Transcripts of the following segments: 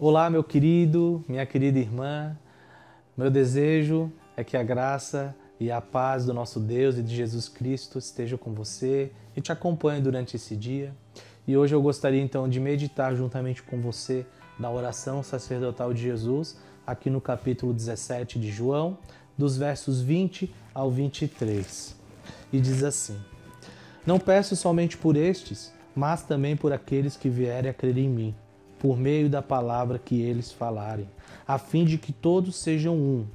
Olá, meu querido, minha querida irmã. Meu desejo é que a graça e a paz do nosso Deus e de Jesus Cristo estejam com você e te acompanhe durante esse dia. E hoje eu gostaria então de meditar juntamente com você na oração sacerdotal de Jesus, aqui no capítulo 17 de João, dos versos 20 ao 23. E diz assim: Não peço somente por estes, mas também por aqueles que vierem a crer em mim por meio da palavra que eles falarem, a fim de que todos sejam um.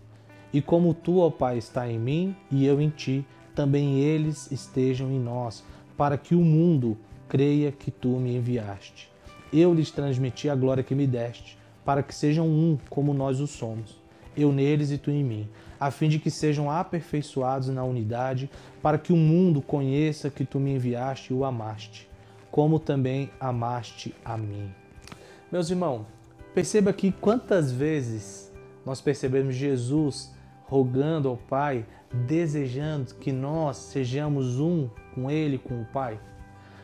E como tu, ó Pai, está em mim e eu em ti, também eles estejam em nós, para que o mundo creia que tu me enviaste. Eu lhes transmiti a glória que me deste, para que sejam um como nós o somos, eu neles e tu em mim, a fim de que sejam aperfeiçoados na unidade, para que o mundo conheça que tu me enviaste e o amaste, como também amaste a mim. Meus irmãos, perceba aqui quantas vezes nós percebemos Jesus rogando ao Pai, desejando que nós sejamos um com Ele, com o Pai.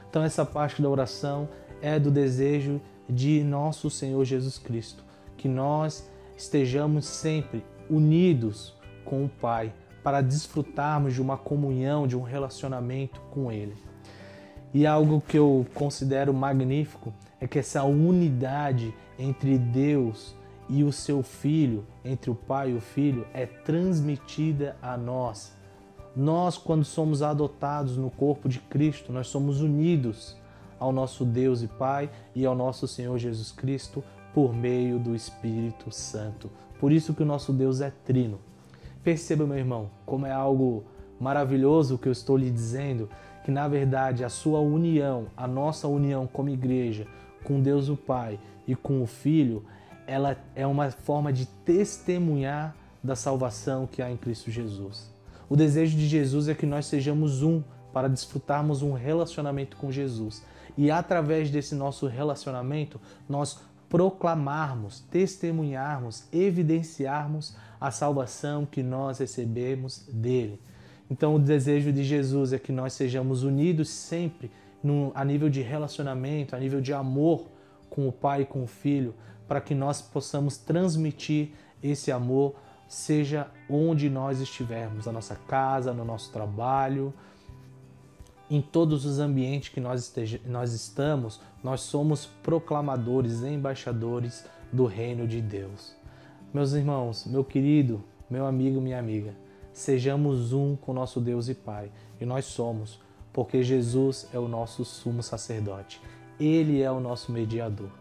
Então, essa parte da oração é do desejo de nosso Senhor Jesus Cristo, que nós estejamos sempre unidos com o Pai para desfrutarmos de uma comunhão, de um relacionamento com Ele. E algo que eu considero magnífico é que essa unidade entre Deus e o seu filho, entre o pai e o filho, é transmitida a nós. Nós, quando somos adotados no corpo de Cristo, nós somos unidos ao nosso Deus e Pai e ao nosso Senhor Jesus Cristo por meio do Espírito Santo. Por isso que o nosso Deus é trino. Perceba, meu irmão, como é algo maravilhoso o que eu estou lhe dizendo, que na verdade a sua união, a nossa união como igreja com Deus o Pai e com o Filho, ela é uma forma de testemunhar da salvação que há em Cristo Jesus. O desejo de Jesus é que nós sejamos um para desfrutarmos um relacionamento com Jesus. E através desse nosso relacionamento, nós proclamarmos, testemunharmos, evidenciarmos a salvação que nós recebemos dele. Então, o desejo de Jesus é que nós sejamos unidos sempre no, a nível de relacionamento, a nível de amor com o Pai e com o Filho, para que nós possamos transmitir esse amor, seja onde nós estivermos, na nossa casa, no nosso trabalho, em todos os ambientes que nós, esteja, nós estamos, nós somos proclamadores, embaixadores do reino de Deus. Meus irmãos, meu querido, meu amigo, minha amiga, sejamos um com nosso Deus e Pai. E nós somos, porque Jesus é o nosso sumo sacerdote. Ele é o nosso mediador.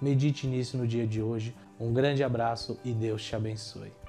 Medite nisso no dia de hoje. Um grande abraço e Deus te abençoe.